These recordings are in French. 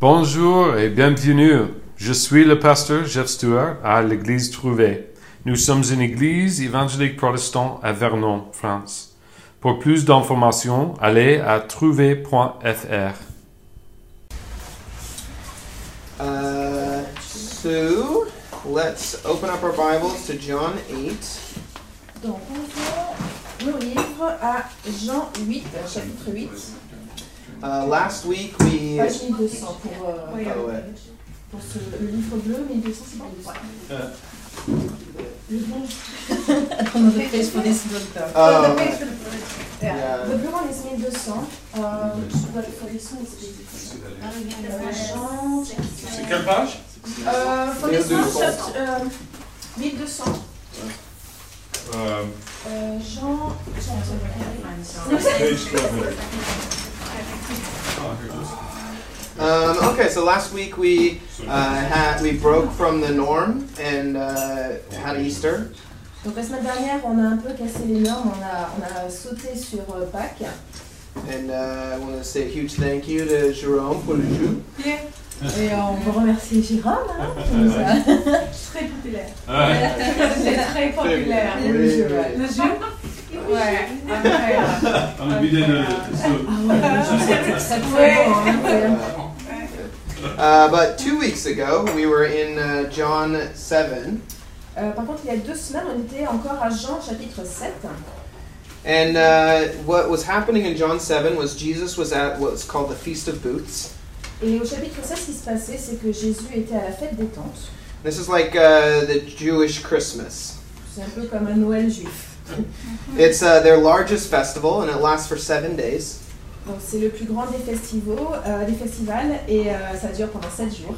Bonjour et bienvenue. Je suis le pasteur Jeff Stewart à l'église Trouvé. Nous sommes une église évangélique protestante à Vernon, France. Pour plus d'informations, allez à trouvé.fr. Uh, so let's open up our Bibles to John 8. Donc, ouvrons nos livres à Jean 8, euh, chapitre 8, Uh, last week we. page 1200 pour, euh, Oh, ouais. pour ce, le livre bleu, 1200, c'est bon Euh. Le bleu. On the page for this doctor. Yeah. Yeah. The blue one is 1200. Uh, but for this one it's Jean. C'est quelle page? Uh, for this one, 1200. just, uh, 1200. Euh, Jean. Um, okay, so last week we uh, had we broke from the norm and uh, had Easter. Donc la semaine dernière, on a un peu cassé les normes, on a, on a sauté sur euh, Pâques. And uh, I want to say a huge thank you to Jerome for the jus. Et euh, on veut remercier Jérôme, hein, qui nous a... Très populaire. ouais. C'est très populaire. Oui, Le jeu, oui. ouais. Le jeu Ouais, incroyable. On a vidé le. Ça pouvait, hein, Uh, but two weeks ago we were in uh, John 7. Euh, par contre, il y a deux semaines, on était encore à Jean chapitre 7. And uh, what was happening in John 7 was Jesus was at what's called the Feast of Booths. Et au chapitre 7, ce qui se passait, c'est que Jésus était à la fête des tentes. This is like uh, the Jewish Christmas. C'est un peu comme un Noël juif. It's uh, their largest festival, and it lasts for seven days. Donc c'est le plus grand des festivals, euh, des festivals et euh, ça dure pendant 7 jours.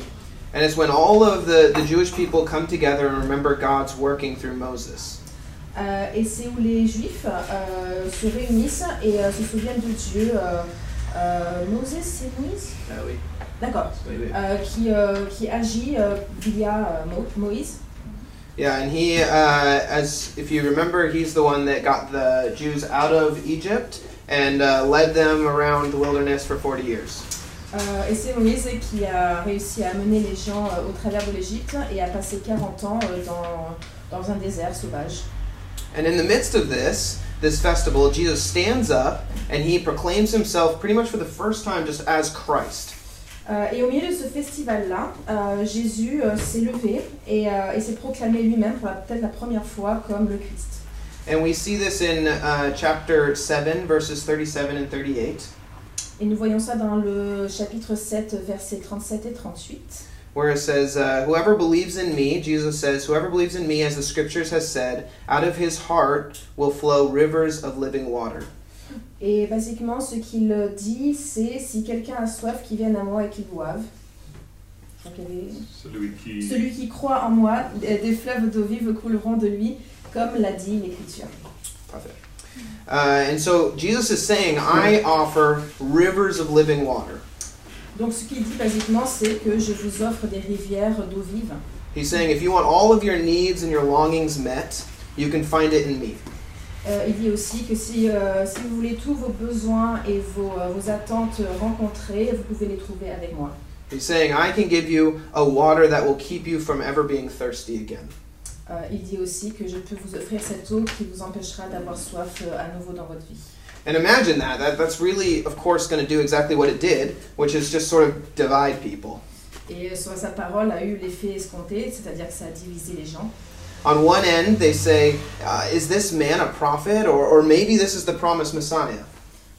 And it's when all of the, the Jewish people come together and remember God's working through Moses. Euh, et c'est où les Juifs euh, se réunissent et euh, se souviennent de Dieu. Euh, euh, Moses, c'est Moïse Uh, we- D'accord. we- we- Euh, qui, euh, qui agit euh, via euh, Mo- Moïse. Yeah, and he, uh, as if you remember, he's the one that got the Jews out of Egypt and uh, led them around the wilderness for 40 years. Euh, et c'est Moïse qui a réussi à amener les gens euh, au travers de l'Égypte et a passé 40 ans euh, dans, dans un désert sauvage. And in the midst of this, this festival, Jesus stands up and he proclaims himself pretty much for the first time just as Christ. Euh, et au milieu de ce festival-là, euh, Jésus euh, s'est levé et, et s'est proclamé lui-même pour peut-être la première fois comme le Christ. And we see this in uh, chapter 7, verses 37 and 38, Et nous voyons ça dans le chapitre 7, versets 37 et 38. where it says, uh, Whoever believes in me, Jesus says, Whoever believes in me, as the scriptures has said, out of his heart will flow rivers of living water. Et basiquement, ce qu'il dit, c'est si quelqu'un a soif, qu'il vienne à moi et qu'il boive. Donc, avait- Celui qui. Celui qui croit en moi, des fleuves d'eau vive couleront de lui, comme l'a dit l'Écriture. Prophet. Uh, and so Jesus is saying, I offer rivers of living water. Donc ce qu'il dit basiquement, c'est que je vous offre des rivières d'eau vive. He's saying, if you want all of your needs and your longings met, you can find it in me. Euh, il dit aussi que si, euh, si vous voulez tous vos besoins et vos, euh, vos attentes rencontrées, vous pouvez les trouver avec moi. He's saying, I can give you a water that will keep you from ever being thirsty again. Euh, il dit aussi que je peux vous offrir cette eau qui vous empêchera d'avoir soif euh, à nouveau dans votre vie. And imagine that. that that's really, of course, going to do exactly what it did, which is just sort of divide people. Et sa parole a eu l'effet escompté, c'est-à-dire que ça a divisé les gens. On one end, they say, uh, Is this man a prophet? Or, or maybe this is the promised Messiah.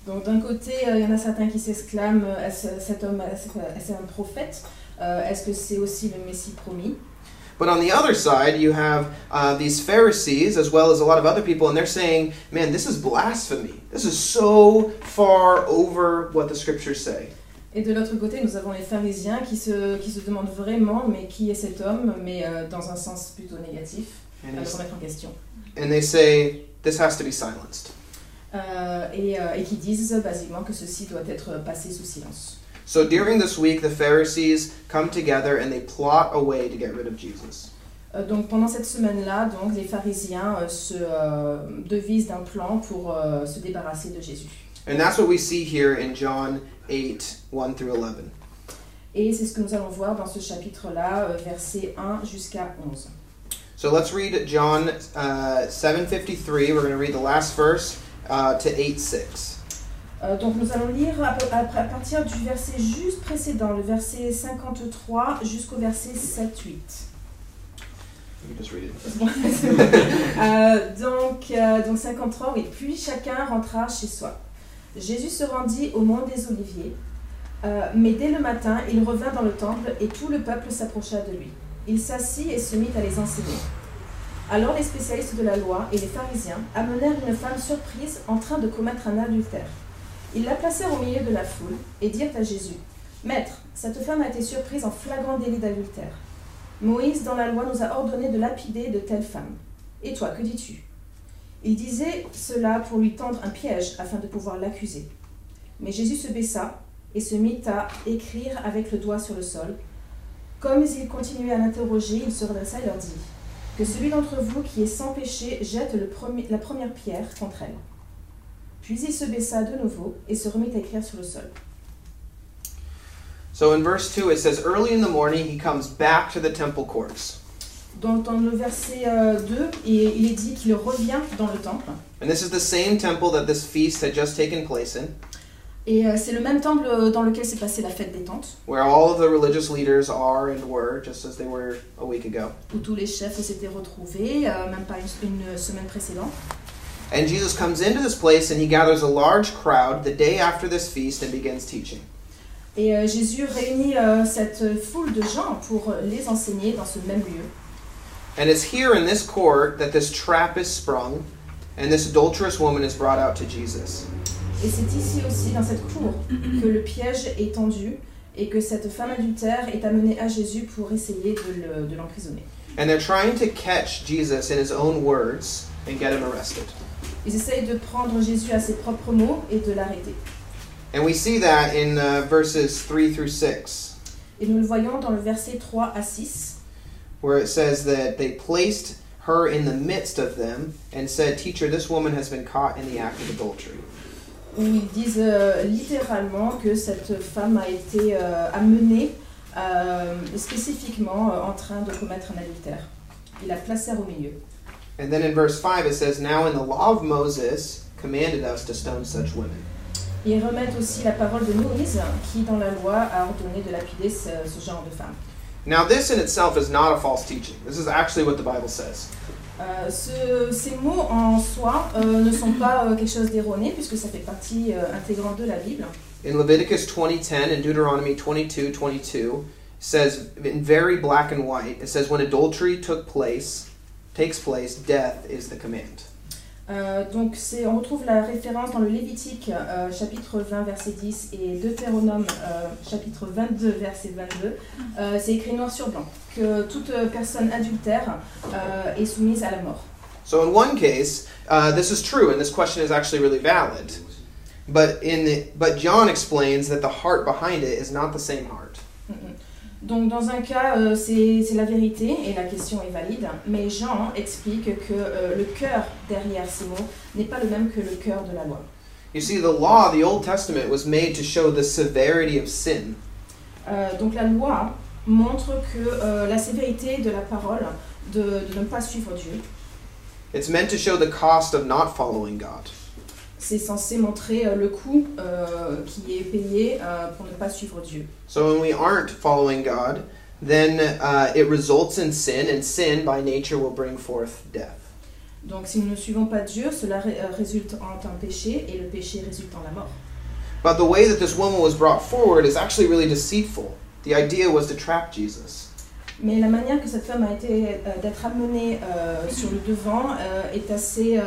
Donc d'un côté, euh, il y en a certains qui s'exclament euh, Est-ce- cet homme, est-ce est-ce un prophète Euh, Est-ce que c'est aussi le Messie promis But on the other side, you have uh, these Pharisees, as well as a lot of other people, and they're saying, Man, this is blasphemy. This is so far over what the scriptures say. Et de l'autre côté, nous avons les pharisiens qui se, qui se demandent vraiment mais qui est cet homme, mais euh, dans un sens plutôt négatif, And, à le remettre en question. and they say, This has to be silenced. Euh, et, euh, et qui disent basiquement que ceci doit être passé sous silence. So during this week, the Pharisees come together and they plot a way to get rid of Jesus. Euh, donc pendant cette semaine-là, donc les pharisiens se devisent d'un plan pour se débarrasser de Jésus. And that's what we see here in John 8 1 through 11. Et c'est ce que nous allons voir dans ce chapitre-là, euh, versets 1 jusqu'à 11. So let's read John uh, 7:53. We're going to read the last verse uh, to 8:6. Euh, donc nous allons lire à, à- à partir du verset juste précédent, le verset 53 jusqu'au verset 7-8. You can just read it. Euh, donc, euh, donc 53, oui. Puis chacun rentra chez soi. Jésus se rendit au mont des Oliviers, euh, mais dès le matin, il revint dans le temple et tout le peuple s'approcha de lui. Il s'assit et se mit à les enseigner. Alors les spécialistes de la loi et les pharisiens amenèrent une femme surprise en train de commettre un adultère. Ils la placèrent au milieu de la foule et dirent à Jésus, Maître, cette femme a été surprise en flagrant délit d'adultère. Moïse, dans la loi, nous a ordonné de lapider de telles femmes. Et toi, que dis-tu? Il disait cela pour lui tendre un piège afin de pouvoir l'accuser. Mais Jésus se baissa et se mit à écrire avec le doigt sur le sol. Comme il continuait à l'interroger, il se redressa et leur dit Que celui d'entre vous qui est sans péché jette la première pierre contre elle. Puis il se baissa de nouveau et se remit à écrire sur le sol. So in verse 2 it says early in the morning he comes back to the temple courts. Dans le verset euh, 2, il il est dit qu'il revient dans le temple. And this is the same temple that this feast had just taken place in, Et euh, c'est le même temple euh, dans lequel s'est passée la fête des tentes, where all of the religious leaders are and were, just as they were a week ago. où tous les chefs s'étaient retrouvés, euh, même pas une, une semaine précédente. And Jesus comes into this place and he gathers a large crowd the day after this feast and begins teaching. Et euh, Jésus réunit cette foule de gens pour les enseigner dans ce même lieu. And it's here in this court that this trap is sprung and this adulterous woman is brought out to Jesus. Et c'est ici aussi, dans cette cour, que le piège est tendu et que cette femme adultère est amenée à Jésus pour essayer de le- de l'emprisonner. And they're trying to catch Jesus in his own words and get him arrested. Ils essayent de prendre Jésus à ses propres mots et de l'arrêter. And we see that in uh, verses 3 through 6, Et nous le voyons dans le verset 3 à 6. Where it says that they placed her in the midst of them and said, Teacher, this woman has been caught in the act of adultery. où ils disent euh, littéralement que cette femme a été euh, amenée euh, spécifiquement euh, en train de commettre un adultère. Ils la placèrent au milieu. And then in verse 5, it says, Now in the law of Moses commanded us to stone such women. Ils remettent aussi la parole de Moïse qui, dans la loi, a ordonné de lapider ce, ce genre de femme. Now, this in itself is not a false teaching. This is actually what the Bible says. Euh, ce- ces mots en soi euh, ne sont pas euh, quelque chose d'erroné puisque ça fait partie euh, intégrante de la Bible. In Leviticus 20:10 and Deuteronomy 22:22 says in very black and white, it says when adultery took place, takes place, death is the command. Euh, donc on retrouve la référence dans le Lévitique euh, chapitre 20 verset 10 et Deutéronome euh, chapitre 22 verset 22. Euh, c'est écrit noir sur blanc que toute personne adultère euh, est soumise à la mort. So in one case, uh, this is true, and this question is actually really valid. But in the, but John explains that the heart behind it is not the same heart. Donc dans un cas euh, c'est, c'est la vérité et la question est valide, mais Jean explique que euh, le cœur derrière ces mots n'est pas le même que le cœur de la loi. You see, the law, the Old Testament, was made to show the severity of sin. Euh, donc la loi montre que euh, la sévérité de la parole de, de ne pas suivre Dieu, It's meant to show the cost of not following God. C'est censé montrer euh, le coût euh, qui est payé euh, pour ne pas suivre Dieu. So when we aren't following God, then uh, it results in sin, and sin by nature will bring forth death. Donc si nous ne suivons pas Dieu, cela ré- euh, résulte en un péché et le péché résulte en la mort. But the way that this woman was brought forward is actually really deceitful. The idea was to trap Jesus. Mais la manière que cette femme a été euh, d'être amenée euh, sur le devant est assez.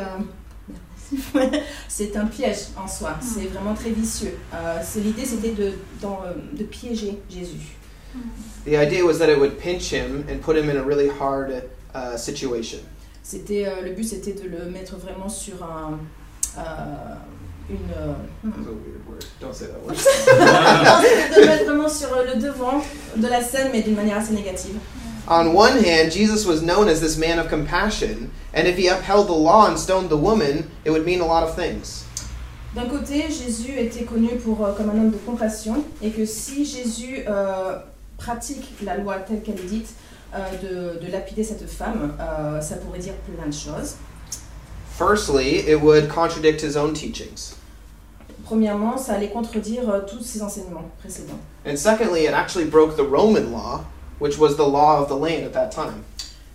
c'est un piège en soi. C'est vraiment très vicieux. Euh, l'idée, c'était de, euh, de piéger Jésus. The idea was that it would pinch him and put him in a really hard uh, situation. C'était euh, le but, c'était de le mettre vraiment sur un, euh, une. euh, That's a weird word. Don't say that word. non, de le mettre vraiment sur le devant de la scène, mais d'une manière assez négative. On one hand, Jesus was known as this man of compassion, and if he upheld the law and stoned the woman, it would mean a lot of things. D'un côté, Jésus était connu pour, euh, comme un homme de compassion et que si Jésus euh, pratique la loi telle qu'elle est dite, euh, de, de lapider cette femme, euh, ça pourrait dire plein de choses. Firstly, it would contradict his own teachings. Premièrement, ça allait contredire euh, tous ses enseignements précédents. And secondly, it actually broke the Roman law, which was the law of the land at that time.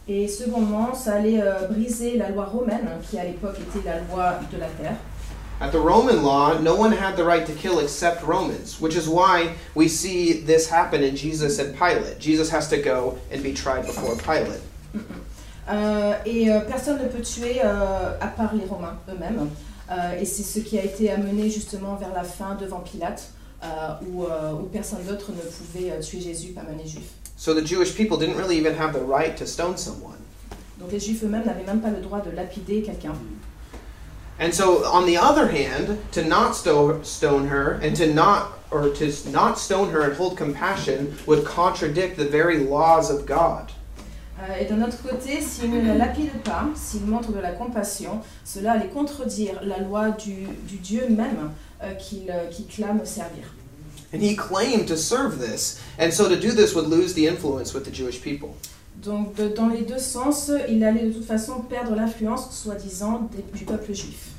Et secondement, ça allait euh, briser la loi romaine, qui à l'époque était la loi de la terre. At the Roman law, no one had the right to kill except Romans, which is why we see this happen in Jesus and Pilate. Jesus has to go and be tried before Pilate. Euh, et euh, personne ne peut tuer euh, à part les Romains eux-mêmes. Euh, et c'est ce qui a été amené justement vers la fin devant Pilate, où, où personne d'autre ne pouvait tuer Jésus, pas même les Juifs. So the Jewish people didn't really even have the right to stone someone. Donc les Juifs eux-mêmes n'avaient même pas le droit de lapider quelqu'un. And so, on the other hand, to not sto- stone her and to not or to not stone her and hold compassion would contradict the very laws of God. Euh, et d'un autre côté, s'il ne la lapide pas, s'il montre de la compassion, cela allait contredire la loi du, du Dieu même euh, qu'il euh, qu'il clame servir. And he claimed to serve this, and so to do this would lose the influence with the Jewish people. Donc de- dans les deux sens, il allait de toute façon perdre l'influence, soi-disant, du peuple juif.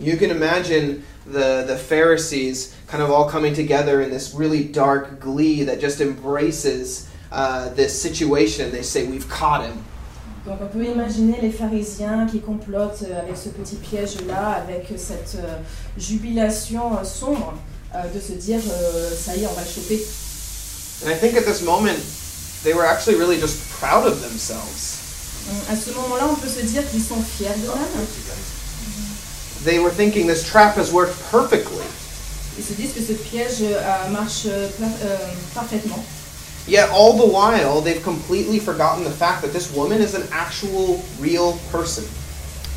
You can imagine the, the Pharisees kind of all coming together in this really dark glee that just embraces uh, this situation. They say, We've caught him. Donc on peut imaginer les pharisiens qui complotent euh, avec ce petit piège-là, avec cette euh, jubilation euh, sombre de se dire euh, ça y est, on va le choper. And I think at this moment, they were actually really just proud of themselves. À ce moment-là, on peut se dire qu'ils sont fiers d'eux-mêmes. They were thinking this trap has worked perfectly. Ils se disent que ce piège euh, marche euh, euh, parfaitement. Yet all the while, they've completely forgotten the fact that this woman is an actual, real person.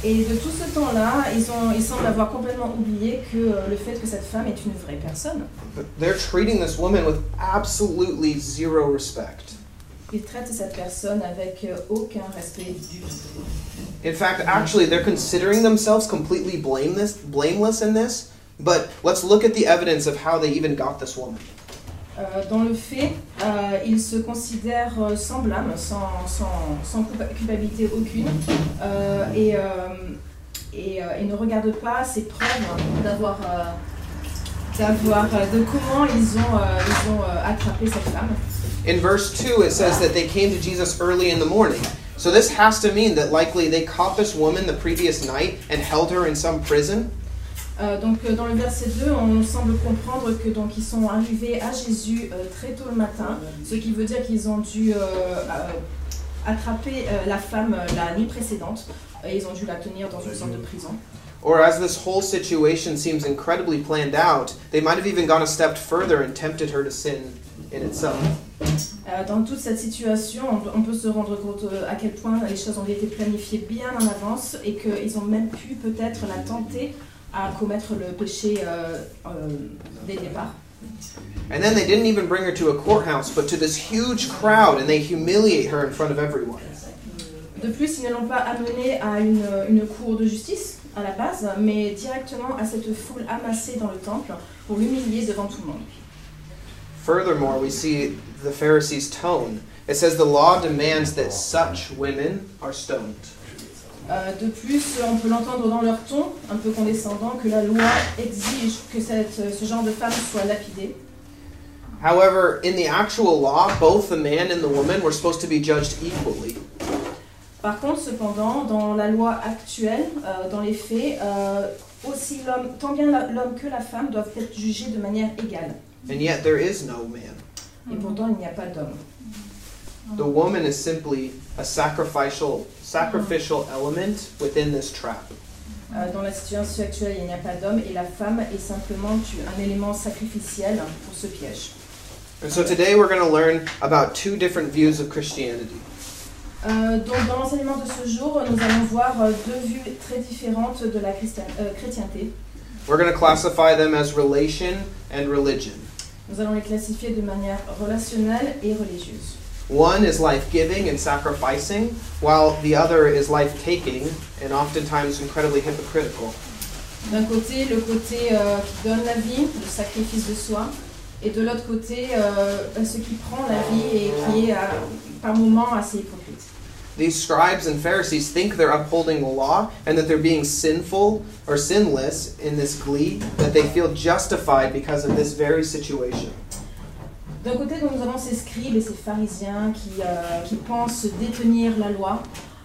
Et de tout ce temps-là, ils, ont, ils semblent avoir complètement oublié que euh, le fait que cette femme est une vraie personne. They're treating this woman with absolutely zero respect. Ils traitent cette personne avec euh, aucun respect du tout. In fact, actually, they're considering themselves completely blameless, blameless in this. But let's look at the evidence of how they even got this woman. Euh, dans le fait, euh, ils se considèrent euh, sans blâme, sans, sans, sans culpa- culpabilité aucune, et, et, et ne regardent pas ces preuves d'avoir, d'avoir, de comment ils ont, ils ont attrapé cette femme. In verse 2, it says that they came to Jesus early in the morning. So this has to mean that likely they caught this woman the previous night and held her in some prison? Euh, donc euh, dans le verset 2, on semble comprendre que donc ils sont arrivés à Jésus euh, très tôt le matin, ce qui veut dire qu'ils ont dû euh, attraper la femme la nuit précédente et ils ont dû la tenir dans une sorte de prison. Or as this whole situation seems incredibly planned out, they might have even gone a step further and tempted her to sin in itself. Dans toute cette situation, on, peut se rendre compte à quel point les choses ont été planifiées bien en avance et qu'ils ont même pu peut-être la tenter à commettre le péché euh, euh, dès le départ. And then they didn't even bring her to a courthouse, but to this huge crowd, and they humiliate her in front of everyone. De plus, ils ne l'ont pas amenée à une, une cour de justice à la base, mais directement à cette foule amassée dans le temple pour l'humilier devant tout le monde. Furthermore, we see the Pharisees' tone. It says the law demands that such women are stoned. Euh, de plus, on peut l'entendre dans leur ton, un peu condescendant, que la loi exige que cette, ce genre de femme soit lapidée. However, in the actual law, both the man and the woman were supposed to be judged equally. Par contre, cependant, dans la loi actuelle, euh, dans les faits, euh, aussi l'homme, tant bien l'homme que la femme doivent être jugés de manière égale. And yet there is no man. Et pourtant, il n'y a pas d'homme. The woman is simply a sacrificial sacrificial element within this trap. Euh, dans la situation actuelle, il n'y a pas d'homme et la femme est simplement un élément sacrificiel pour ce piège. And so today we're going to learn about two different views of Christianity. Euh, donc, dans l'enseignement de ce jour, nous allons voir euh, deux vues très différentes de la euh, chrétienté. We're going to classify them as relation and religion. Nous allons les classifier de manière relationnelle et religieuse. One is life giving and sacrificing, while the other is life taking and oftentimes incredibly hypocritical. D'un côté, le côté euh, qui donne la vie, le sacrifice de soi, et de l'autre côté, euh, ce qui prend la vie et qui est euh, par moments assez hypocrite. These scribes and Pharisees think they're upholding the law and that they're being sinful or sinless in this glee, that they feel justified because of this very situation. D'un côté, donc, nous avons ces scribes et ces pharisiens qui, euh, qui pensent détenir la loi,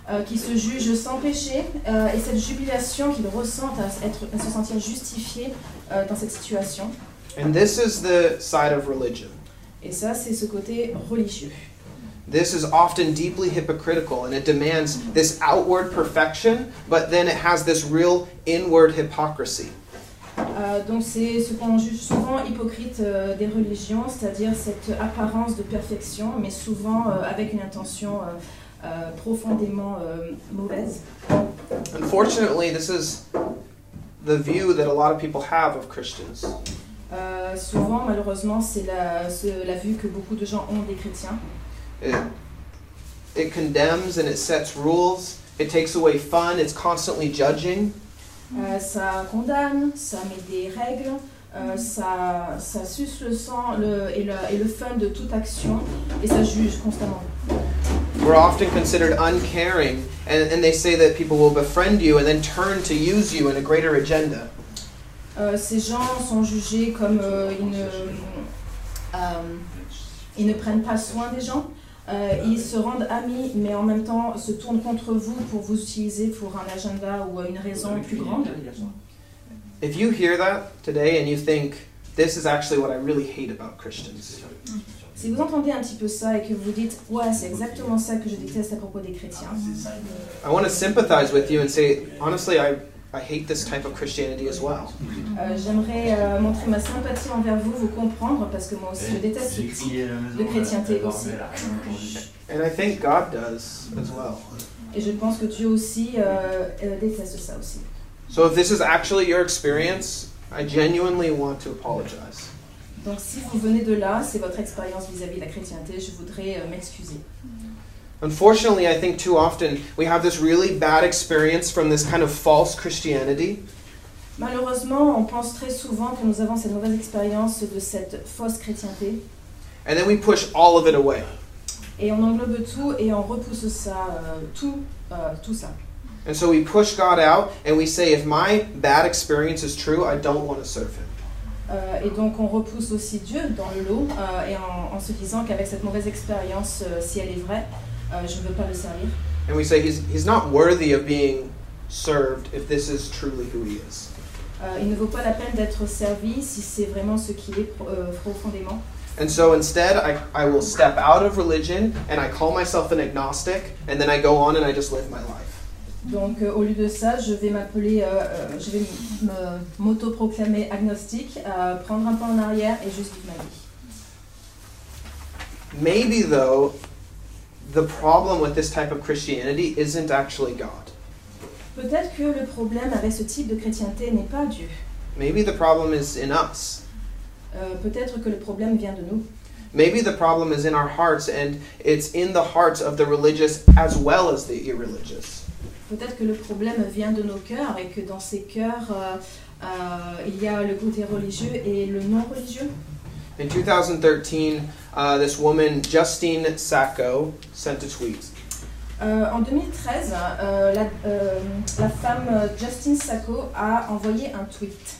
euh, qui se jugent sans péché, euh, et cette jubilation qu'ils ressentent à, être, à se sentir justifiés euh, dans cette situation. And this is the side of religion. Et ça, c'est ce côté religieux. This is often deeply hypocritical and it demands this outward perfection, but then it has this real inward hypocrisy. Euh, donc c'est ce qu'on juge souvent hypocrite euh, des religions, c'est-à-dire cette apparence de perfection, mais souvent euh, avec une intention profondément mauvaise. Unfortunately, this is the view that a lot of people have of Christians. Euh, souvent, malheureusement, c'est la, vue que beaucoup de gens ont des chrétiens. It, it condemns and it sets rules. It takes away fun. It's constantly judging. Euh, ça condamne, ça met des règles, euh, ça, ça suce le sang le, et, le, et le fun de toute action, et ça juge constamment. We're often considered uncaring, and, and they say that people will befriend you and then turn to use you in a greater agenda. Euh, ces gens sont jugés comme euh, ils, ne, euh, ils ne prennent pas soin des gens. Euh, ils se rendent amis, mais en même temps se tournent contre vous pour vous utiliser pour un agenda ou une raison plus grande. If you hear that today and you think, this is actually what I really hate about Christians, Si vous entendez un petit peu ça et que vous dites ouais c'est exactement ça que je déteste à propos des chrétiens, I want to sympathize with you and say, honestly, I, I hate this type of Christianity as well. euh, j'aimerais euh, montrer ma sympathie envers vous, vous comprendre parce que moi aussi je déteste ce type de chrétienté aussi. And I think God does as well. Et je pense que Dieu aussi euh, déteste ça aussi. So if this is actually your experience, I genuinely want to apologize. Donc si vous venez de là, c'est votre expérience vis-à-vis de la chrétienté, je voudrais m'excuser. Unfortunately, I think too often we have this really bad experience from this kind of false Christianity. Malheureusement, on pense très souvent que nous avons cette mauvaise expérience de cette fausse chrétienté And then we push all of it away. et on englobe tout et on repousse ça, euh, tout, euh, tout ça. And so we push God out and we say, if my bad experience is true, I don't want to serve Him. Euh, et donc on repousse aussi Dieu dans le lot euh, et en, en se disant qu'avec cette mauvaise expérience, euh, si elle est vraie, euh, je ne veux pas le servir. And we say, he's, he's not worthy of being served if this is truly who He is. Euh, il ne vaut pas la peine d'être servi si c'est vraiment ce qu'il est euh, profondément. And so instead, I, I will step out of religion and I call myself an agnostic, and then I go on and I just live my life. Donc euh, au lieu de ça, je vais m'appeler, euh, euh, je vais me- m'auto-proclamer agnostique, euh, prendre un pas en arrière et juste vivre ma vie. Maybe, though, the problem with this type of Christianity isn't actually God. Peut-être que le problème avec ce type de chrétienté n'est pas Dieu. Maybe the problem is in us. Euh, Peut-être que le problème vient de nous. Maybe the problem is in our hearts, and it's in the hearts of the religious as well as the irreligious. Peut-être que le problème vient de nos cœurs et que dans ces cœurs, euh, euh, il y a le côté religieux et le non religieux. In 2013, uh, this woman, Justine Sacco, sent a tweet. Euh, en 2013, euh, la, euh, la femme euh, Justine Sacco a envoyé un tweet.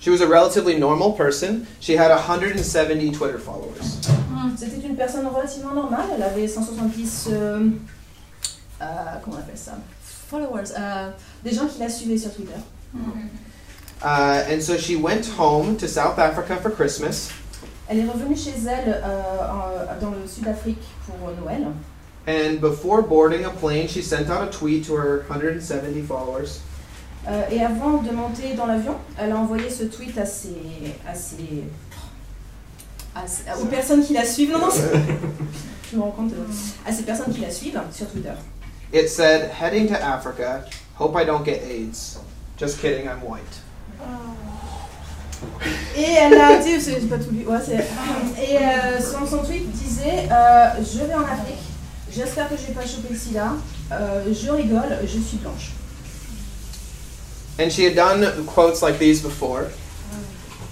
She was a relatively normal person. She had 170 Twitter followers. C'était une personne relativement normale, elle avait 170 euh, euh, comment on appelle ça followers, euh, des gens qui la suivaient sur Twitter. Uh, and so she went home to South Africa for Christmas. Elle est revenue chez elle euh, en- dans le Sud-Afrique pour Noël. And before boarding a plane, she sent out a tweet to her 170 followers. Euh, et avant de monter dans l'avion, elle a envoyé ce tweet à ses, à ses, à ses- aux personnes qui la suivent. Non, non, c'est- je me rends compte. euh, à ces personnes qui la suivent sur Twitter. It said, heading to Africa, hope I don't get AIDS. Just kidding, I'm white. Et elle a dit, c'est pas tout lu, ouais, c'est- et euh, son, son tweet disait euh, Je vais en Afrique, j'espère que je vais pas choper le sida, euh, je rigole, je suis blanche. And she had done quotes like these before.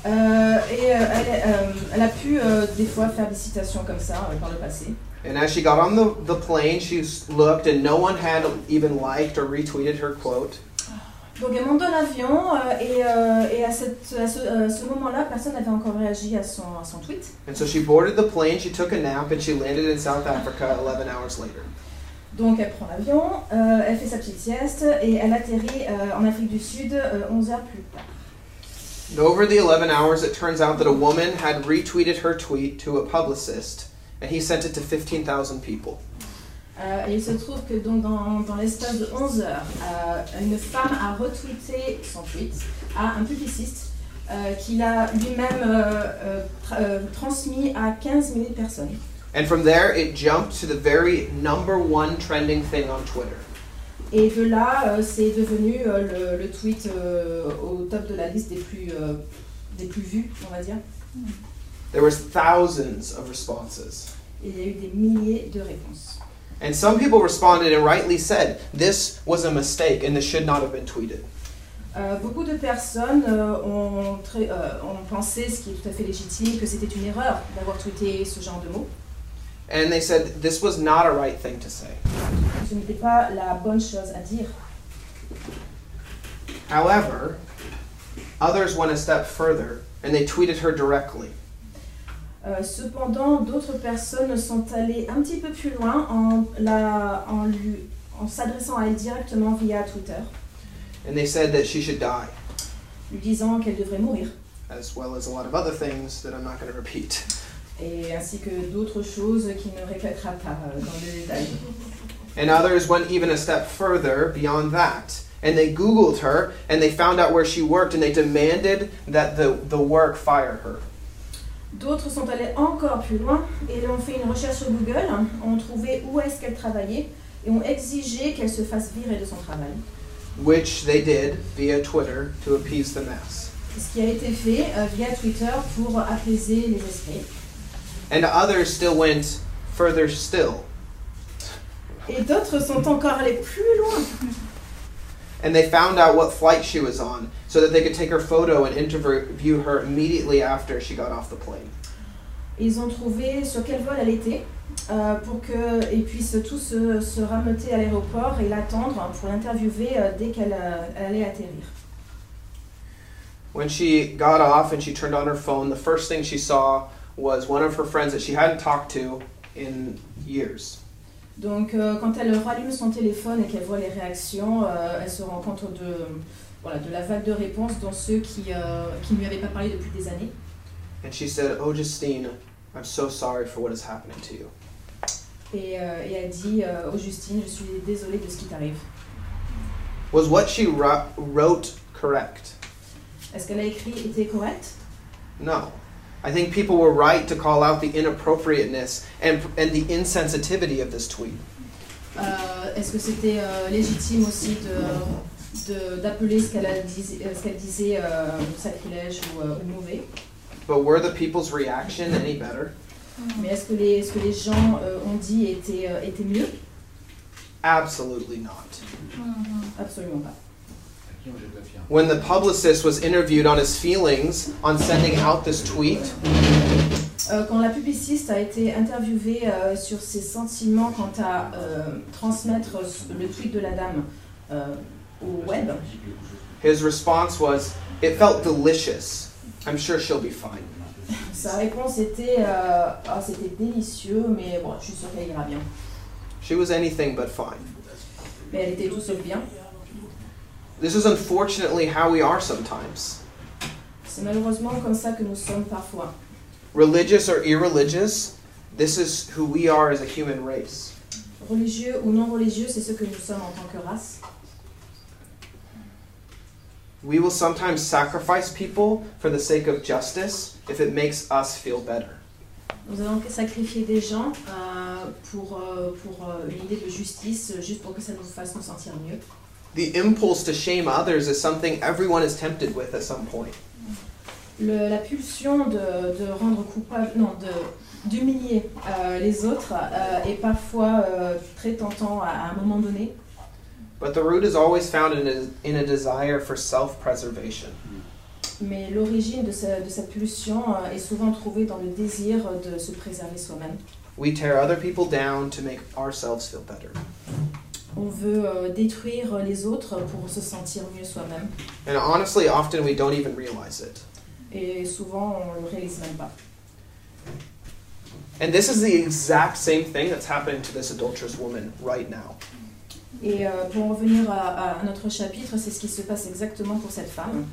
Et elle, elle a pu des fois faire des citations comme ça par le passé. And as she got on the, the plane, she looked, and no one had even liked or retweeted her quote. Donc elle monte dans l'avion euh, et, euh, et à, cette, à ce, euh, ce moment-là, personne n'avait encore réagi à son, à son tweet. And so she boarded the plane, she took a nap, and she landed in South Africa 11 hours later. Donc elle prend l'avion, euh, elle fait sa petite sieste et elle atterrit euh, en Afrique du Sud euh, 11 heures plus tard. And over the 11 hours, it turns out that a woman had retweeted her tweet to a publicist, and he sent it to 15,000 people. Euh, et il se trouve que donc dans, dans l'espace de 11 heures, euh, une femme a retweeté son tweet à un publiciste euh, qu'il a lui-même euh, euh, tra- euh, transmis à 15 000 personnes. And from there, it jumped to the very number one trending thing on Twitter. Et de là, c'est devenu le, le tweet au top de la liste des plus, des plus vus, on va dire. There was thousands of responses. Et il y a eu des milliers de réponses. And some people responded and rightly said, this was a mistake and this should not have been tweeted. Euh, beaucoup de personnes euh, ont, très- euh, ont pensé, ce qui est tout à fait légitime, que c'était une erreur d'avoir tweeté ce genre de mots. And they said this was not a right thing to say. Ce n'était pas la bonne chose à dire. However, others went a step further and they tweeted her directly. Euh, cependant, d'autres personnes sont allées un petit peu plus loin en, la- en lui- en s'adressant à elle directement via Twitter, And they said that she should die, lui disant qu'elle devrait mourir, as well as a lot of other things that I'm not going to repeat. et ainsi que d'autres choses qu'il ne répétera pas euh, dans le détail. And others went even a step further beyond that. And they Googled her and they found out where she worked and they demanded that the, the work fire her. D'autres sont allés encore plus loin et ont fait une recherche sur Google, ont trouvé où est-ce qu'elle travaillait et ont exigé qu'elle se fasse virer de son travail. which they did via Twitter to appease the mass. Ce qui a été fait euh, via Twitter pour apaiser les esprits. And others still went further still, Et d'autres sont encore allés plus loin. And they found out what flight she was on so that they could take her photo and interview her immediately after she got off the plane. Ils ont trouvé sur quel vol elle était euh, pour qu'ils puissent tous se, se rameuter à l'aéroport et l'attendre pour l'interviewer euh, dès qu'elle euh, allait atterrir. When she got off and she turned on her phone, the first thing she saw was one of her friends that she hadn't talked to in years. Donc euh, quand elle rallume son téléphone et qu'elle voit les réactions, euh, elle se rend compte de, voilà, de la vague de réponses dont ceux qui, euh, qui ne lui avaient pas parlé depuis des années. And she said, Oh, Justine, I'm so sorry for what is happening to you. Et, et elle dit Oh Justine, je suis désolée de ce qui t'arrive. Was what she wrote correct? Est-ce qu'elle a écrit était correct? No. I think people were right to call out the inappropriateness and, and the insensitivity of this tweet. Euh, Est-ce que c'était euh, légitime aussi de- de- d'appeler ce qu'elle dis- euh, ce qu'elle disait euh, sacrilège ou, euh, ou mauvais But were the people's reaction any better? Mais est-ce que les, ce que les gens euh, ont dit était, euh, était mieux Absolutely not. Absolument pas. When the publicist was interviewed on his feelings on sending out this tweet, Euh, quand la publiciste a été interviewée euh, sur ses sentiments quant à euh, transmettre le tweet de la dame euh, au web, his response was, It felt delicious. I'm sure she'll be fine. sa réponse était Ah, c'était délicieux, mais bon, je suis sûre qu'elle ira bien. She was anything but fine. Mais elle était tout sauf bien. This is unfortunately how we are sometimes. C'est malheureusement comme ça que nous sommes parfois. Religious or irreligious, this is who we are as a human race. Religieux ou non religieux, c'est ce que nous sommes en tant que race. We will sometimes sacrifice people for the sake of justice if it makes us feel better. Nous allons sacrifier des gens euh, pour, euh, pour euh, une idée de justice, juste pour que ça nous fasse nous sentir mieux. The impulse to shame others is something everyone is tempted with at some point. Le- la pulsion de, de rendre coupable, non, d'humilier euh, les autres euh, est parfois euh, très tentant à, à un moment donné. But the root is always found in a, in a desire for self preservation. Mais l'origine de, ce- de cette pulsion euh, est souvent trouvée dans le désir de se préserver soi-même. We tear other people down to make ourselves feel better. On veut euh, détruire les autres pour se sentir mieux soi-même. And honestly, often we don't even realize it. Et souvent, on le réalise même pas. And this is the exact same thing that's happening to this adulterous woman right now. Et euh, pour en revenir à, à notre chapitre, c'est ce qui se passe exactement pour cette femme.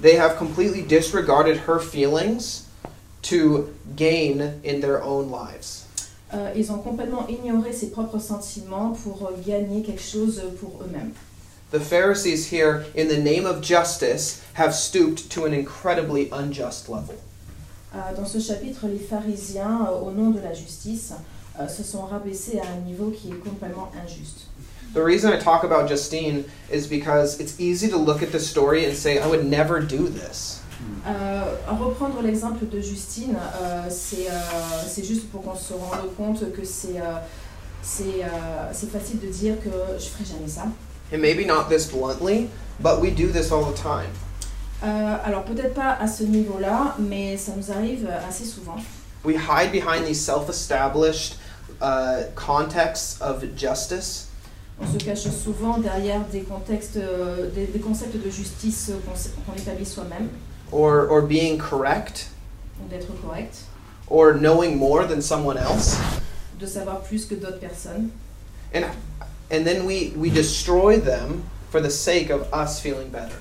They have completely disregarded her feelings to gain in their own lives. Euh, ils ont complètement ignoré ses propres sentiments pour euh, gagner quelque chose pour eux-mêmes. The Pharisees here, in the name of justice, have stooped to an incredibly unjust level. Euh, dans ce chapitre, les pharisiens, euh, au nom de la justice, euh, se sont rabaissés à un niveau qui est complètement injuste. The reason I talk about Justine is because it's easy to look at the story and say, I would never do this. Euh, reprendre l'exemple de Justine, euh, c'est euh, c'est juste pour qu'on se rende compte que c'est euh, c'est facile de dire que je ferai jamais ça. And maybe not this bluntly, but we do this all the time. Alors peut-être pas à ce niveau-là, mais ça nous arrive assez souvent. We hide behind these self established uh, contexts of justice On se cache souvent derrière des contextes, des, des concepts de justice qu'on établit soi-même, or, or being correct correct, or knowing more than someone else. de savoir plus que d'autres personnes. And, and then we, we destroy them for the sake of us feeling better.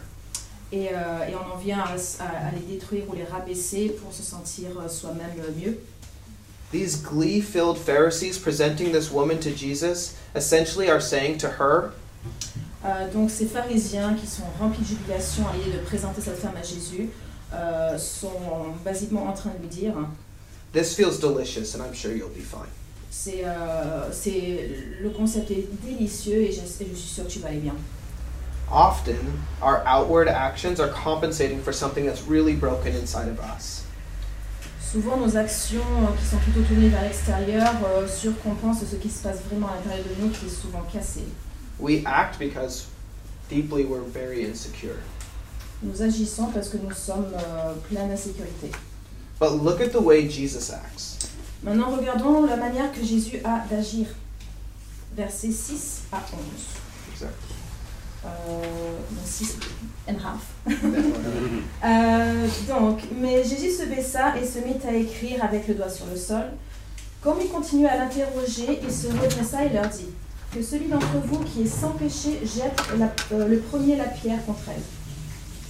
Et, euh, et on en vient à, à- à les détruire ou les rabaisser pour se sentir euh, soi-même euh, mieux. These glee filled Pharisees presenting this woman to Jesus essentially are saying to her, Euh, donc ces pharisiens qui sont remplis de jubilation à l'idée de présenter cette femme à Jésus euh, sont basiquement en train de lui dire This feels delicious and I'm sure you'll be fine. c'est euh, c'est le concept est délicieux et je, suis sûre que tu vas aller bien. Often, our outward actions are compensating for something that's really broken inside of us. Souvent nos actions euh, qui sont plutôt tournées vers l'extérieur surcompensent ce qui se passe vraiment à l'intérieur de nous qui est souvent cassé. We act because deeply we're very insecure. Nous agissons parce que nous sommes euh, pleins d'insécurité. But look at the way Jesus acts. Maintenant regardons la manière que Jésus a d'agir. Versets 6 à 11. Exactly. Euh, donc 6 and half. Euh, donc, mais Jésus se baissa et se mit à écrire avec le doigt sur le sol. Comme il continuait à l'interroger, il se redressa et leur dit Que celui d'entre vous qui est sans péché jette euh, le premier la pierre contre elle.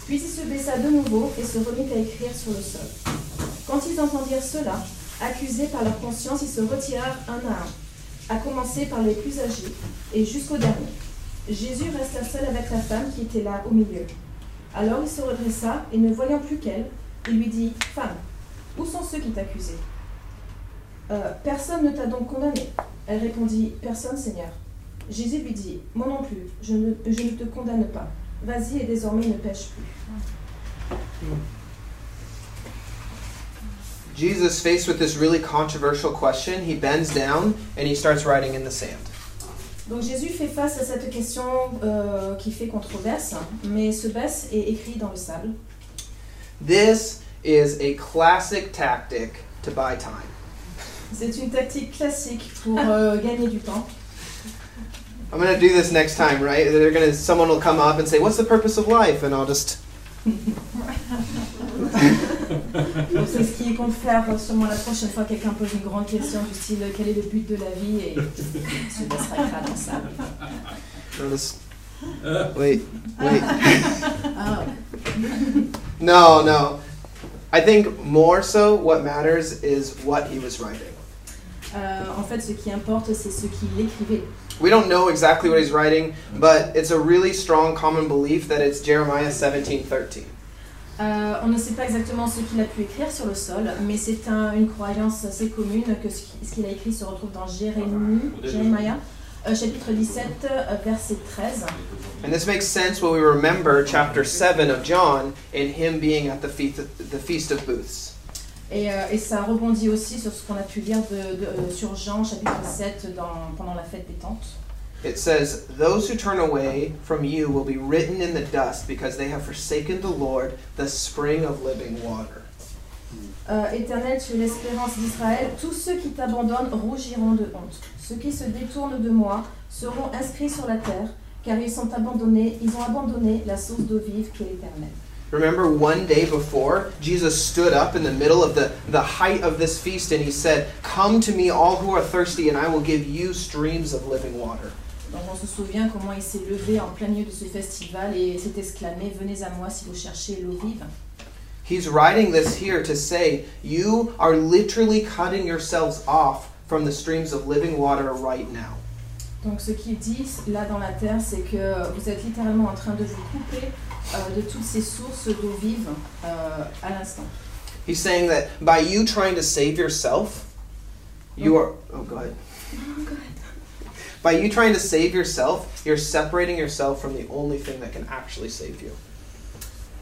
Puis il se baissa de nouveau et se remit à écrire sur le sol. Quand ils entendirent cela, accusés par leur conscience, ils se retirèrent un à un, à commencer par les plus âgés et jusqu'au dernier. Jésus resta seul avec la femme qui était là au milieu. Alors il se redressa et ne voyant plus qu'elle, il lui dit Femme, où sont ceux qui t'accusaient? Euh, Personne ne t'a donc condamné. Elle répondit Personne, Seigneur. Jésus lui dit Moi non plus, je ne, je ne te condamne pas. Vas-y et désormais ne pêche plus. Jesus, faced with this really controversial question, he bends down and he starts writing in the sand. Donc Jésus fait face à cette question euh, qui fait controverse, mais se baisse et écrit dans le sable. This is a classic tactic to buy time. C'est une tactique classique pour euh, gagner du temps. I'm gonna do this next time, right? They're gonna someone will come up and say, "What's the purpose of life?" And I'll just Donc c'est ce qu'il compte faire euh, sûrement la prochaine fois quelqu'un pose une grande question du style quel est le but de la vie et il se baissera écrire dans le sable. I'll just wait, wait. Ah, No, no. I think more so what matters is what he was writing. Euh, en fait, ce qui importe, c'est ce qu'il écrivait. We don't know exactly what he's writing, but it's a really strong common belief that it's Jeremiah 17:13. Euh, on ne sait pas exactement ce qu'il a pu écrire sur le sol, mais c'est un- une croyance assez commune que ce qui- ce qu'il a écrit se retrouve dans Jérémie, euh, chapitre 17, euh, verset 13. And this makes sense when we remember chapter 7 of John and him being at the feast the feast of booths. Et, euh, et ça rebondit aussi sur ce qu'on a pu lire de, de- euh, sur Jean, chapitre 7, dans- pendant la fête des tentes. it says, Those who turn away from you will be written in the dust because they have forsaken the Lord, the spring of living water. Euh, Éternel, tu es l'espérance d'Israël. Tous ceux qui t'abandonnent rougiront de honte. Ceux qui se détournent de moi seront inscrits sur la terre, car ils sont abandonnés, ils ont abandonné la source d'eau vive qui est l'Éternel. Remember one day before, Jesus stood up in the middle of the, the height of this feast and he said, Come to me, all who are thirsty, and I will give you streams of living water. Donc on se souvient comment il s'est levé en plein milieu de ce festival et s'est exclamé Venez à moi si vous cherchez l'eau vive. He's writing this here to say, You are literally cutting yourselves off from the streams of living water right now. Donc ce qu'il dit là dans la terre, c'est que vous êtes littéralement en train de vous couper de toutes ces sources d'eau vive euh, à l'instant. He's saying that by you trying to save yourself, you are. Oh, go ahead. By you trying to save yourself, you're separating yourself from the only thing that can actually save you.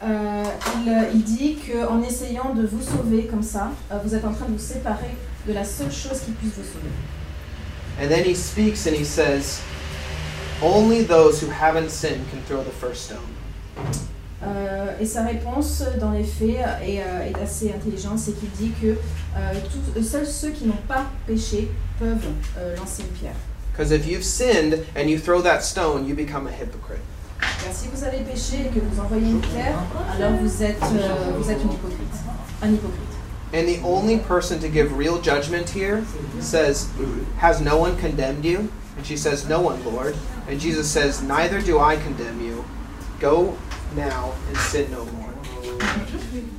Euh, il, il dit qu'en essayant de vous sauver comme ça, euh, vous êtes en train de vous séparer de la seule chose qui puisse vous sauver. And then he speaks and he says, Only those who haven't sinned can throw the first stone. Euh, et sa réponse, dans les faits, est, euh, est assez intelligente, c'est qu'il dit que euh, tous- seuls ceux qui n'ont pas péché peuvent euh, lancer une pierre. Because if you've sinned and you throw that stone, you become a hypocrite. Car si vous avez péché et que vous envoyez une pierre, alors vous êtes, euh, vous êtes une hypocrite. Un hypocrite. And the only person to give real judgment here says, Has no one condemned you? And she says, No one, Lord. And Jesus says, Neither do I condemn you. Go now and sin no more.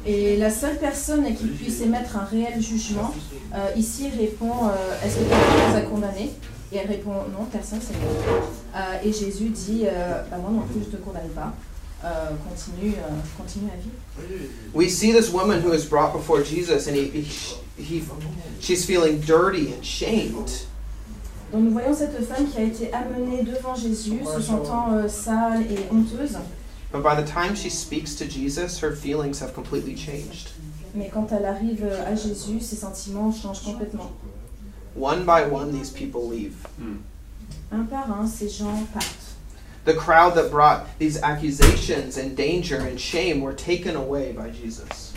Et la seule personne qui puisse émettre un réel jugement, euh, ici répond euh, Est-ce que quelqu'un vous a condamné? Et elle répond Non, personne, c'est moi. Euh, et Jésus dit euh, Bah, Moi non plus, je ne te condamne pas. Euh, continue, euh, continue à vivre. We see this woman who is brought before Jesus, and he, he, he, she's feeling dirty and shamed. Donc nous voyons cette femme qui a été amenée devant Jésus, se sentant euh, sale et honteuse. But by the time she speaks to Jesus, her feelings have completely changed. Mais quand elle arrive à Jésus, ses sentiments changent complètement. One by one, these people leave. Hmm. Un par un, ces gens partent. The crowd that brought these accusations and danger and shame were taken away by Jesus.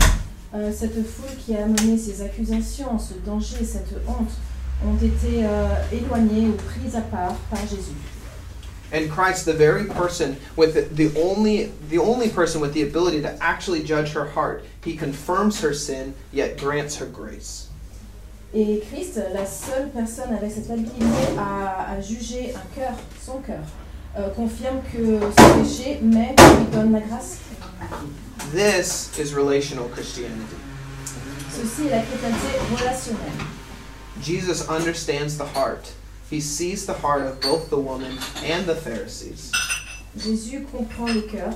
Euh, cette foule qui a amené ces accusations, ce danger, cette honte, ont été euh, éloignées ou prises à part par Jésus. And Christ, the very person with the, the only the only person with the ability to actually judge her heart, he confirms her sin, yet grants her grace. Et Christ, la seule personne avec cette habilité à, à juger un cœur, son cœur, euh, confirme que c'est péché, mais lui donne la grâce. This is relational Christianity. Ceci est la chrétienté relationnelle. Jesus understands the heart. He sees the heart of both the woman and the Pharisees. Jésus comprend les cœurs.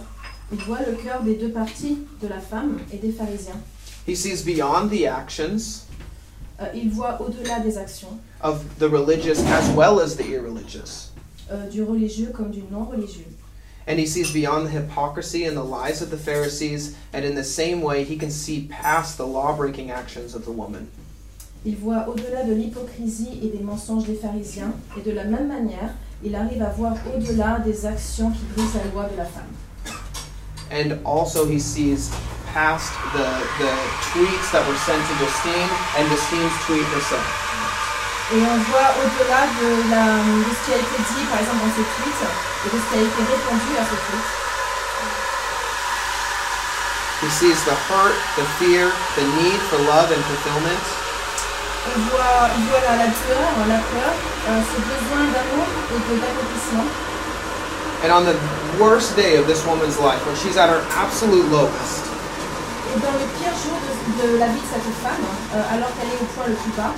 Il voit le cœur des deux parties, de la femme et des pharisiens. He sees beyond the actions Euh, il voit au-delà des actions, of the religious as well as the irreligious. euh, du religieux comme du non-religieux. And he sees beyond the hypocrisy and the lies of the Pharisees, and in the same way, he can see past the law breaking actions of the woman. Il voit au-delà de l'hypocrisie et des mensonges des pharisiens, et de la même manière, il arrive à voir au-delà des actions qui brisent la loi de la femme. And also, he sees past the, the tweets that were sent to Justine and Justine's tweet herself. Et on voit au-delà de, la- de ce qui a été dit, par exemple, dans ce tweet, et de ce qui a été répondu à ce tweet. He sees the hurt, the fear, the need for love and fulfillment. Voit, il voit la, la douleur, la peur, euh, ce besoin d'amour et de- d'accomplissement. And on the worst day of this woman's life, when she's at her absolute lowest, Et dans le pire jour de, de la vie de cette femme, euh, alors qu'elle est au point le plus bas,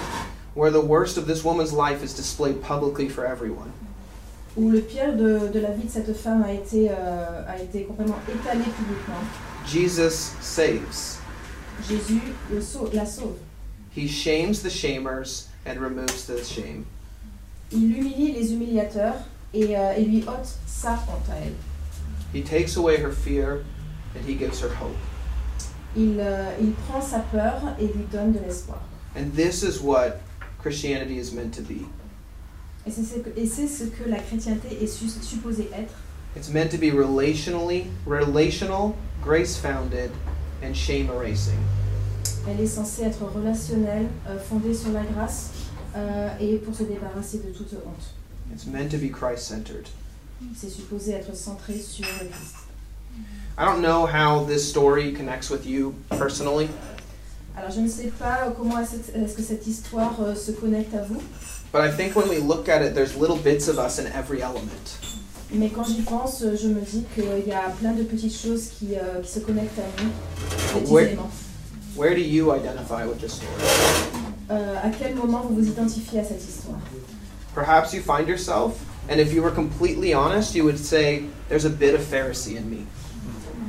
where the worst of this woman's life is displayed publicly for everyone, où le pire de, de la vie de cette femme a été, euh, a été complètement étalé publiquement, Jesus saves. Jésus le la sauve. He shames the shamers and removes the shame. Il humilie les humiliateurs et, euh, et lui ôte sa honte à elle. He takes away her fear and he gives her hope. Il, euh, il prend sa peur et lui donne de l'espoir. And this is what Christianity is meant to be. Et c'est ce que, et c'est ce que la chrétienté est su- supposée être. It's meant to be relationally relational, grace-founded, and shame-erasing. Elle est censée être relationnelle, euh, fondée sur la grâce euh, et pour se débarrasser de toute honte. It's meant to be Christ-centered. C'est supposé être centré sur le Christ. I don't know how this story connects with you personally, Alors je ne sais pas comment est-ce que cette histoire euh, se connecte à vous, but I think when we look at it, there's little bits of us in every element. mais quand j'y pense, je me dis qu'il y a plein de petites choses qui, euh, qui se connectent à nous, éléments. Where do you identify with this story? Euh, à quel moment vous vous identifiez à cette histoire Perhaps you find yourself, and if you were completely honest, you would say, There's a bit of Pharisee in me.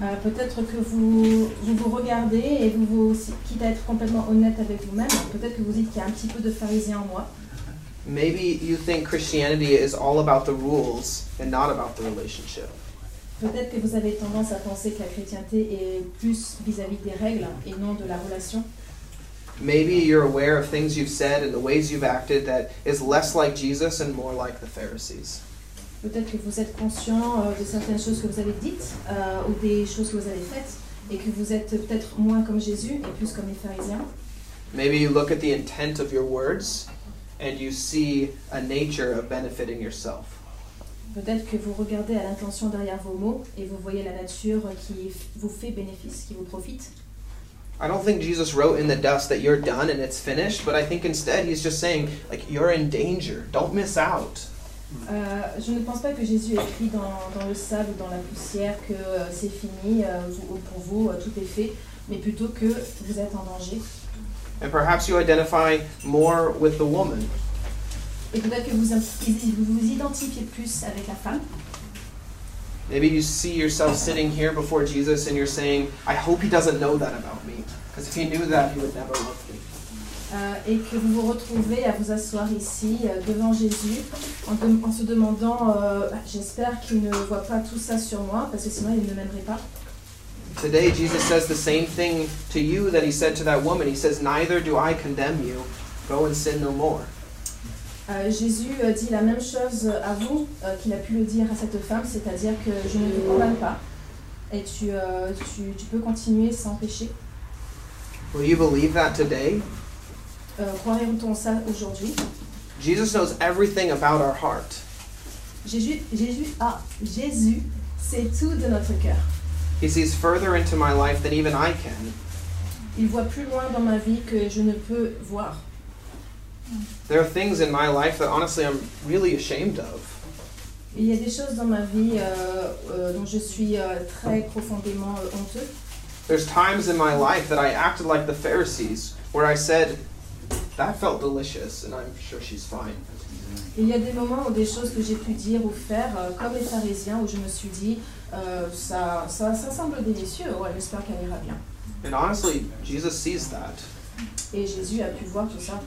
Euh, Peut-être que vous, vous vous regardez et vous vous, quitte à être complètement honnête avec vous-même, peut-être que vous dites qu'il y a un petit peu de pharisien en moi. Maybe you think Christianity is all about the rules and not about the relationship. Peut-être que vous avez tendance à penser que la chrétienté est plus vis-à-vis des règles et non de la relation. Maybe you're aware of things you've said and the ways you've acted that is less like Jesus and more like the Pharisees. Peut-être que vous êtes conscient euh, de certaines choses que vous avez dites euh, ou des choses que vous avez faites et que vous êtes peut-être moins comme Jésus et plus comme les pharisiens. Maybe you look at the intent of your words and you see a nature of benefiting yourself. Peut-être que vous regardez à l'intention derrière vos mots et vous voyez la nature qui vous fait bénéfice, qui vous profite. I don't think Jesus wrote in the dust that you're done and it's finished, but I think instead he's just saying, like, you're in danger. Don't miss out. Euh, je ne pense pas que Jésus écrit dans, dans le sable ou dans la poussière que euh, c'est fini, euh, vous- pour vous, euh, tout est fait, mais plutôt que vous êtes en danger. And perhaps you identify more with the woman. Et peut-être que vous vous vous identifiez plus avec la femme? Maybe you see yourself sitting here before Jesus and you're saying, I hope he doesn't know that about me. Because if he knew that, he would never love me. euh, et que vous vous retrouvez à vous asseoir ici euh, devant Jésus en, dem- en se demandant euh, j'espère qu'il ne voit pas tout ça sur moi parce que sinon il ne m'aimerait pas. Today, Jesus says the same thing to you that he said to that woman. He says, Neither do I condemn you. Go and sin no more. Euh, Jésus euh, dit la même chose à vous euh, qu'il a pu le dire à cette femme, c'est-à-dire que je ne te condamne pas et tu, euh, tu, tu peux continuer sans péché. Will you believe that today? Ça aujourd'hui? Jesus knows everything about our heart. Jésus, Jésus, ah, Jésus, c'est tout de notre cœur. He sees further into my life than even I can. Il voit plus loin dans ma vie que je ne peux voir. There are things in my life that honestly I'm really ashamed of. Il y a des choses dans ma vie euh, euh, dont je suis euh, très profondément euh, honteux. There's times in my life that I acted like the Pharisees, where I said, That felt delicious, and I'm sure she's fine. Il y a des moments où des choses que j'ai pu dire ou faire, euh, comme les pharisiens, où je me suis dit, euh, ça, ça, ça semble délicieux, ouais, j'espère qu'elle ira bien. And honestly, Jesus sees that. Et Jésus a pu voir tout ça.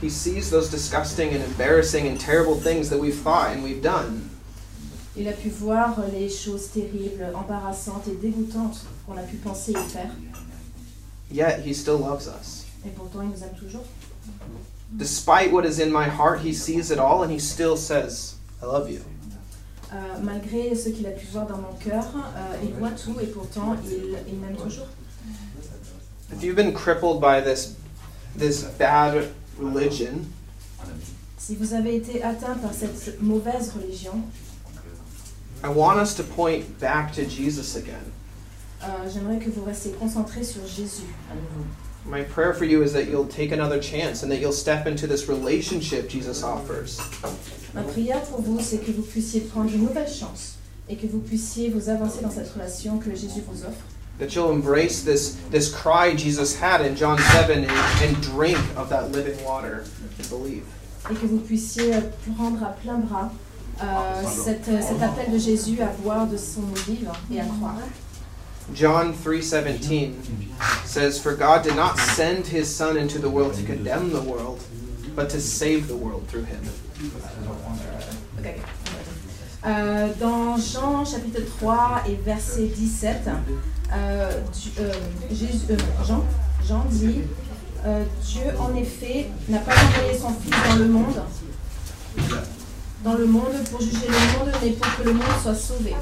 He sees those disgusting and embarrassing and terrible things that we've thought and we've done. Il a pu voir les choses terribles, embarrassantes et dégoûtantes qu'on a pu penser et faire. Yet he still loves us. Et pourtant, il nous aime toujours. Despite what is in my heart, he sees it all and he still says, I love you. Euh, malgré ce qu'il a pu voir dans mon cœur, euh, il voit tout et pourtant, il, il m'aime toujours. If you've been crippled by this this bad religion, Si vous avez été atteint par cette mauvaise religion, I want us to point back to Jesus again. euh, j'aimerais que vous restiez concentrés sur Jésus à nouveau. My prayer for you is that you'll take another chance and that you'll step into this relationship Jesus offers. Ma prière pour vous, c'est que vous puissiez prendre une nouvelle chance et que vous puissiez vous avancer dans cette relation que Jésus vous offre. That you'll embrace this this cry Jesus had in John 7 and, and drink of that living water and believe. et que vous puissiez prendre à plein bras euh, cette- cet appel de Jésus à boire de son eau vive et à croire. John 3:17 says for God did not send his son into the world to condemn the world but to save the world through him. Ok, ok. Euh, dans Jean chapitre 3 et verset 17, euh, euh, Jésus- euh, Jean, Jean dit euh, Dieu en effet n'a pas envoyé son Fils dans le monde dans le monde pour juger le monde, mais pour que le monde soit sauvé.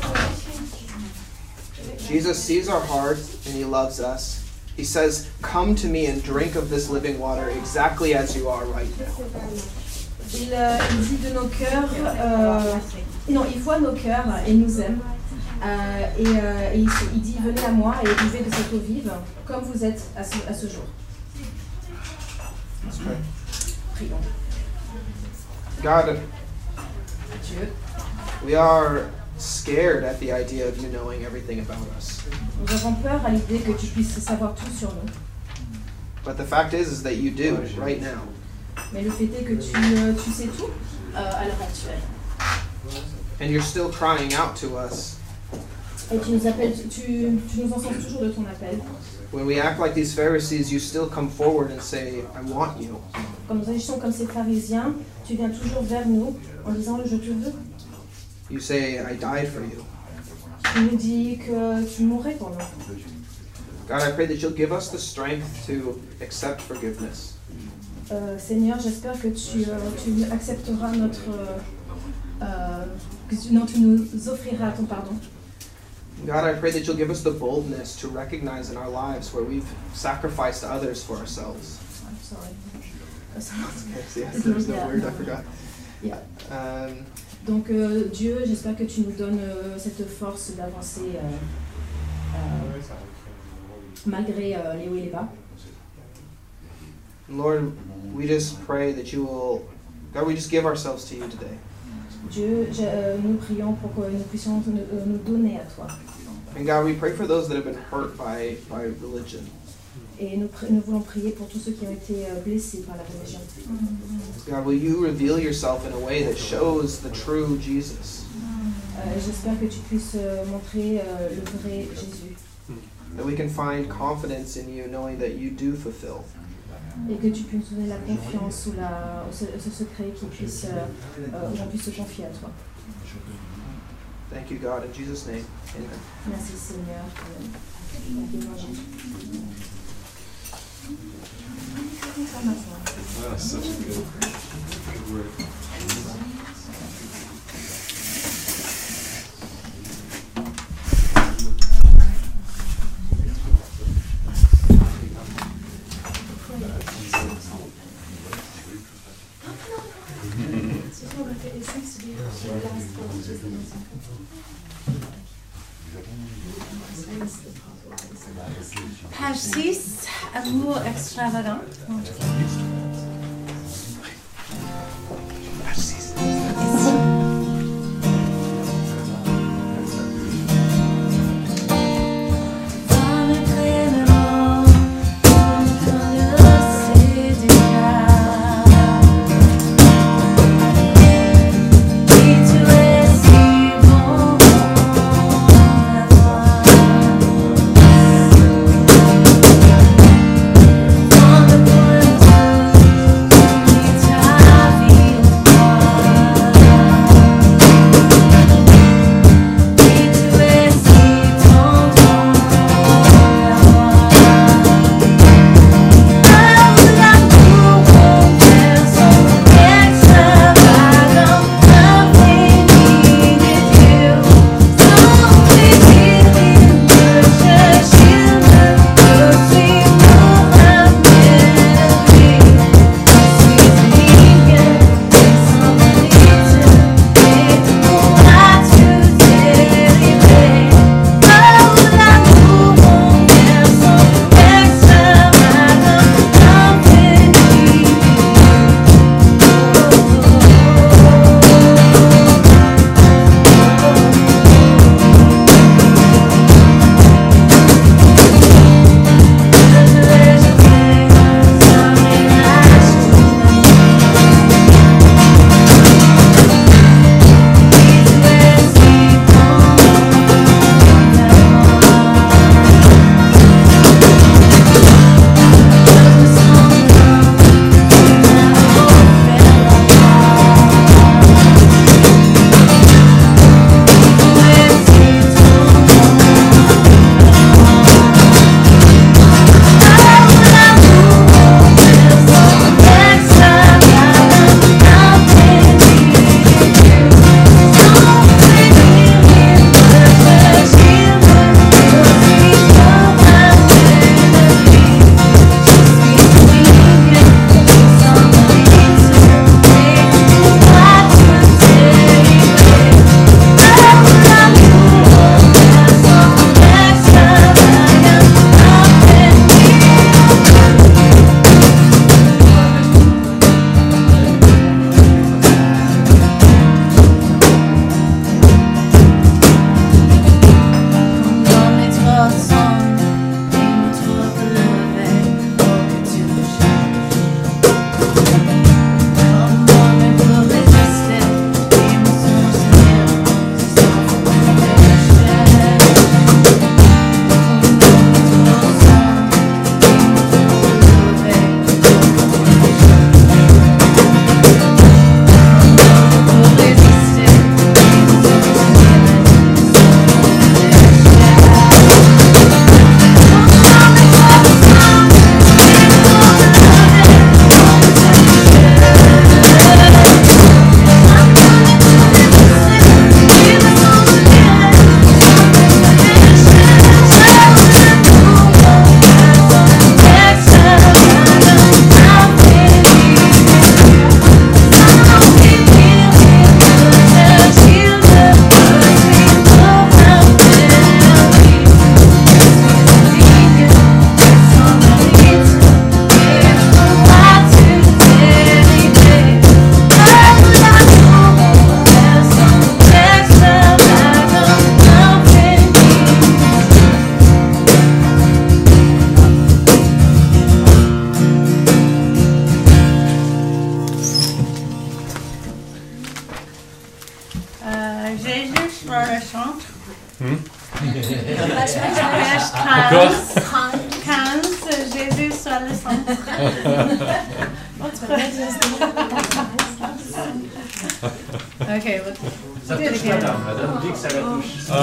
Jesus sees our heart and he loves us. He says, Come to me and drink of this living water exactly as you are right now. Il, euh, il dit de nos cœurs, euh, non, il voit nos cœurs et nous aime. Euh, et euh, et il, il dit venez à moi et buvez de cette eau vive, comme vous êtes à ce, à ce jour. Prions. God, Dieu, we are scared at the idea of you knowing everything about us. nous avons peur à l'idée que tu puisses savoir tout sur nous. But the fact is, is that you do right now. Mais le fait est que tu, euh, tu sais tout euh, à l'heure actuelle. And you're still crying out to us Et tu nous appelles, tu, tu nous encenses toujours de ton appel. When we act like these Pharisees, you still come forward and say, I want you. Quand nous agissons comme ces pharisiens, tu viens toujours vers nous en disant je te veux. You say, I died for you. Tu nous dis que tu mourrais pour nous. God, I pray that you'll give us the strength to accept forgiveness. Euh, Seigneur, j'espère que tu, euh, tu accepteras notre. euh, euh, que tu, non, tu nous offriras ton pardon. God, I pray that you'll give us the boldness to recognize in our lives where we've sacrificed others for ourselves. I'm sorry. Yes, there's no word, I forgot. Yeah. Um, Donc euh, Dieu, j'espère que tu nous donnes euh, cette force d'avancer euh, euh, malgré euh, les hauts et les bas. Lord, we just pray that you will, God, we just give ourselves to you today. Dieu, je- euh, nous prions pour que nous puissions nous, euh, nous donner à toi. And God, we pray for those that have been hurt by, by religion. Et nous, nous voulons prier pour tous ceux qui ont été euh, blessés par la religion. God, will you reveal yourself in a way that shows the true Jesus? Euh, J'espère que tu puisses montrer le vrai Jésus That we can find confidence in you knowing that you do fulfill. Et que tu puisses nous donner la confiance ou la, ou ce, ce secret qui puisse, euh, euh, où on puisse se confier à toi. Thank you, God. In Jesus' name, amen. Merci Seigneur. Amen. Bénis-moi, Jésus. Wow, such a good, good word. Page 6, amour extravagant. Dans le point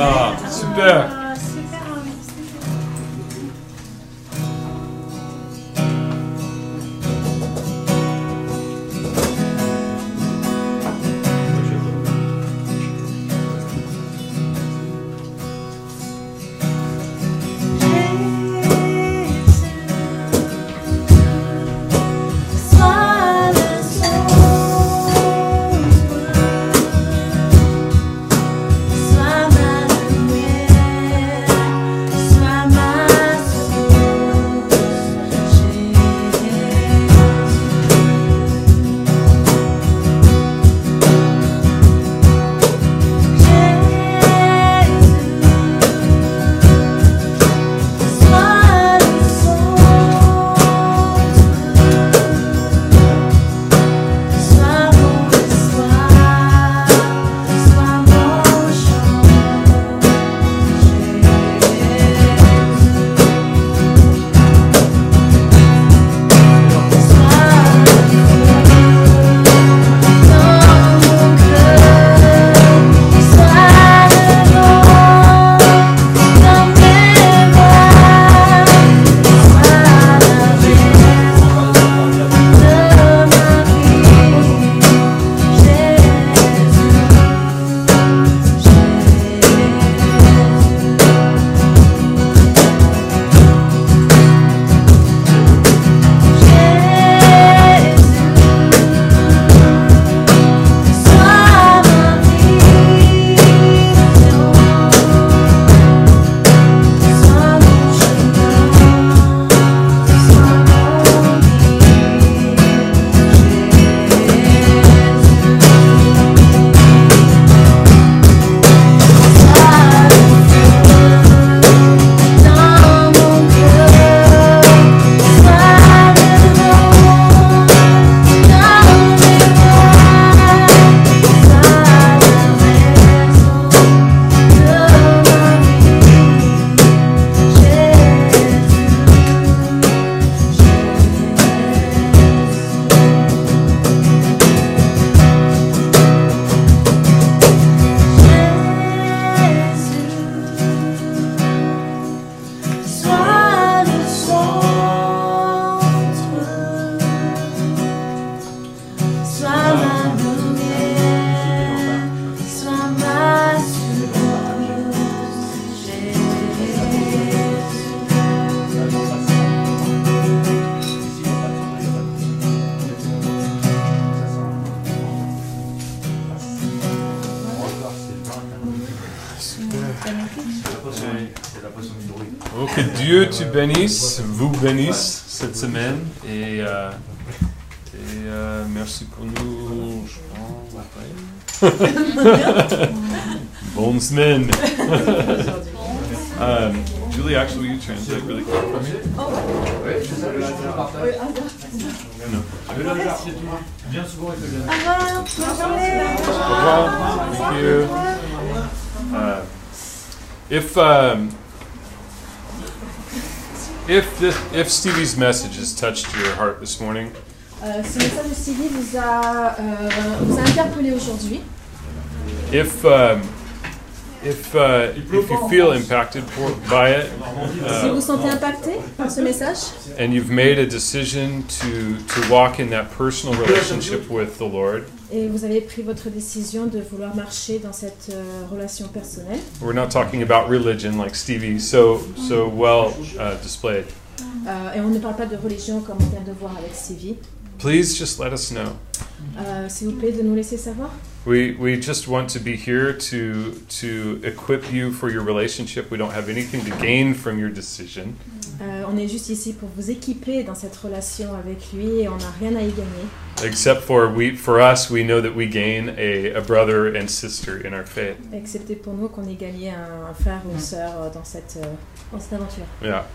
touche. Ah, super. Ah, super, pense, après. Bonne semaine. um, Julie, actually, you translate really quick for me. Oui, c'est ça, le partage. No. Le hasard, c'est tout. Viens souvent avec le Au revoir, bonne journée. Au revoir. Thank you. Uh, if um, if this, if Stevie's message has touched your heart this morning, Euh, ce message de Sylvie vous a, euh, vous a interpellé aujourd'hui. If um, if uh, if you feel impacted for, by it, Si vous uh, vous sentez impacté par ce message and you've made a decision to to walk in that personal relationship with the Lord, et vous avez pris votre décision de vouloir marcher dans cette euh, relation personnelle, we're not talking about religion like Stevie so so well uh, displayed. euh, et on ne parle pas de religion comme on vient de voir avec Sylvie, Please just let us know. euh, s'il vous plaît de nous laisser savoir. We, we just want to be here to to equip you for your relationship. We don't have anything to gain from your decision. Euh, on est juste ici pour vous équiper dans cette relation avec lui et on n'a rien à y gagner. Except for we for us, we know that we gain a, a brother and sister in our faith. Excepté pour nous qu'on ait gagné un, un frère ou une sœur euh, dans cette, euh, Yeah.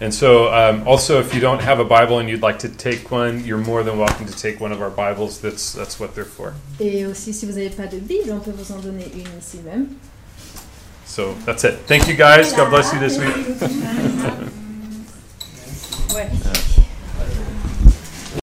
And so, um, also, if you don't have a Bible and you'd like to take one, you're more than welcome to take one of our Bibles. That's, that's what they're for. Et aussi, si vous pas de Bible, on peut vous en donner une ici même. So, that's it. Thank you guys. God bless you this week. ouais.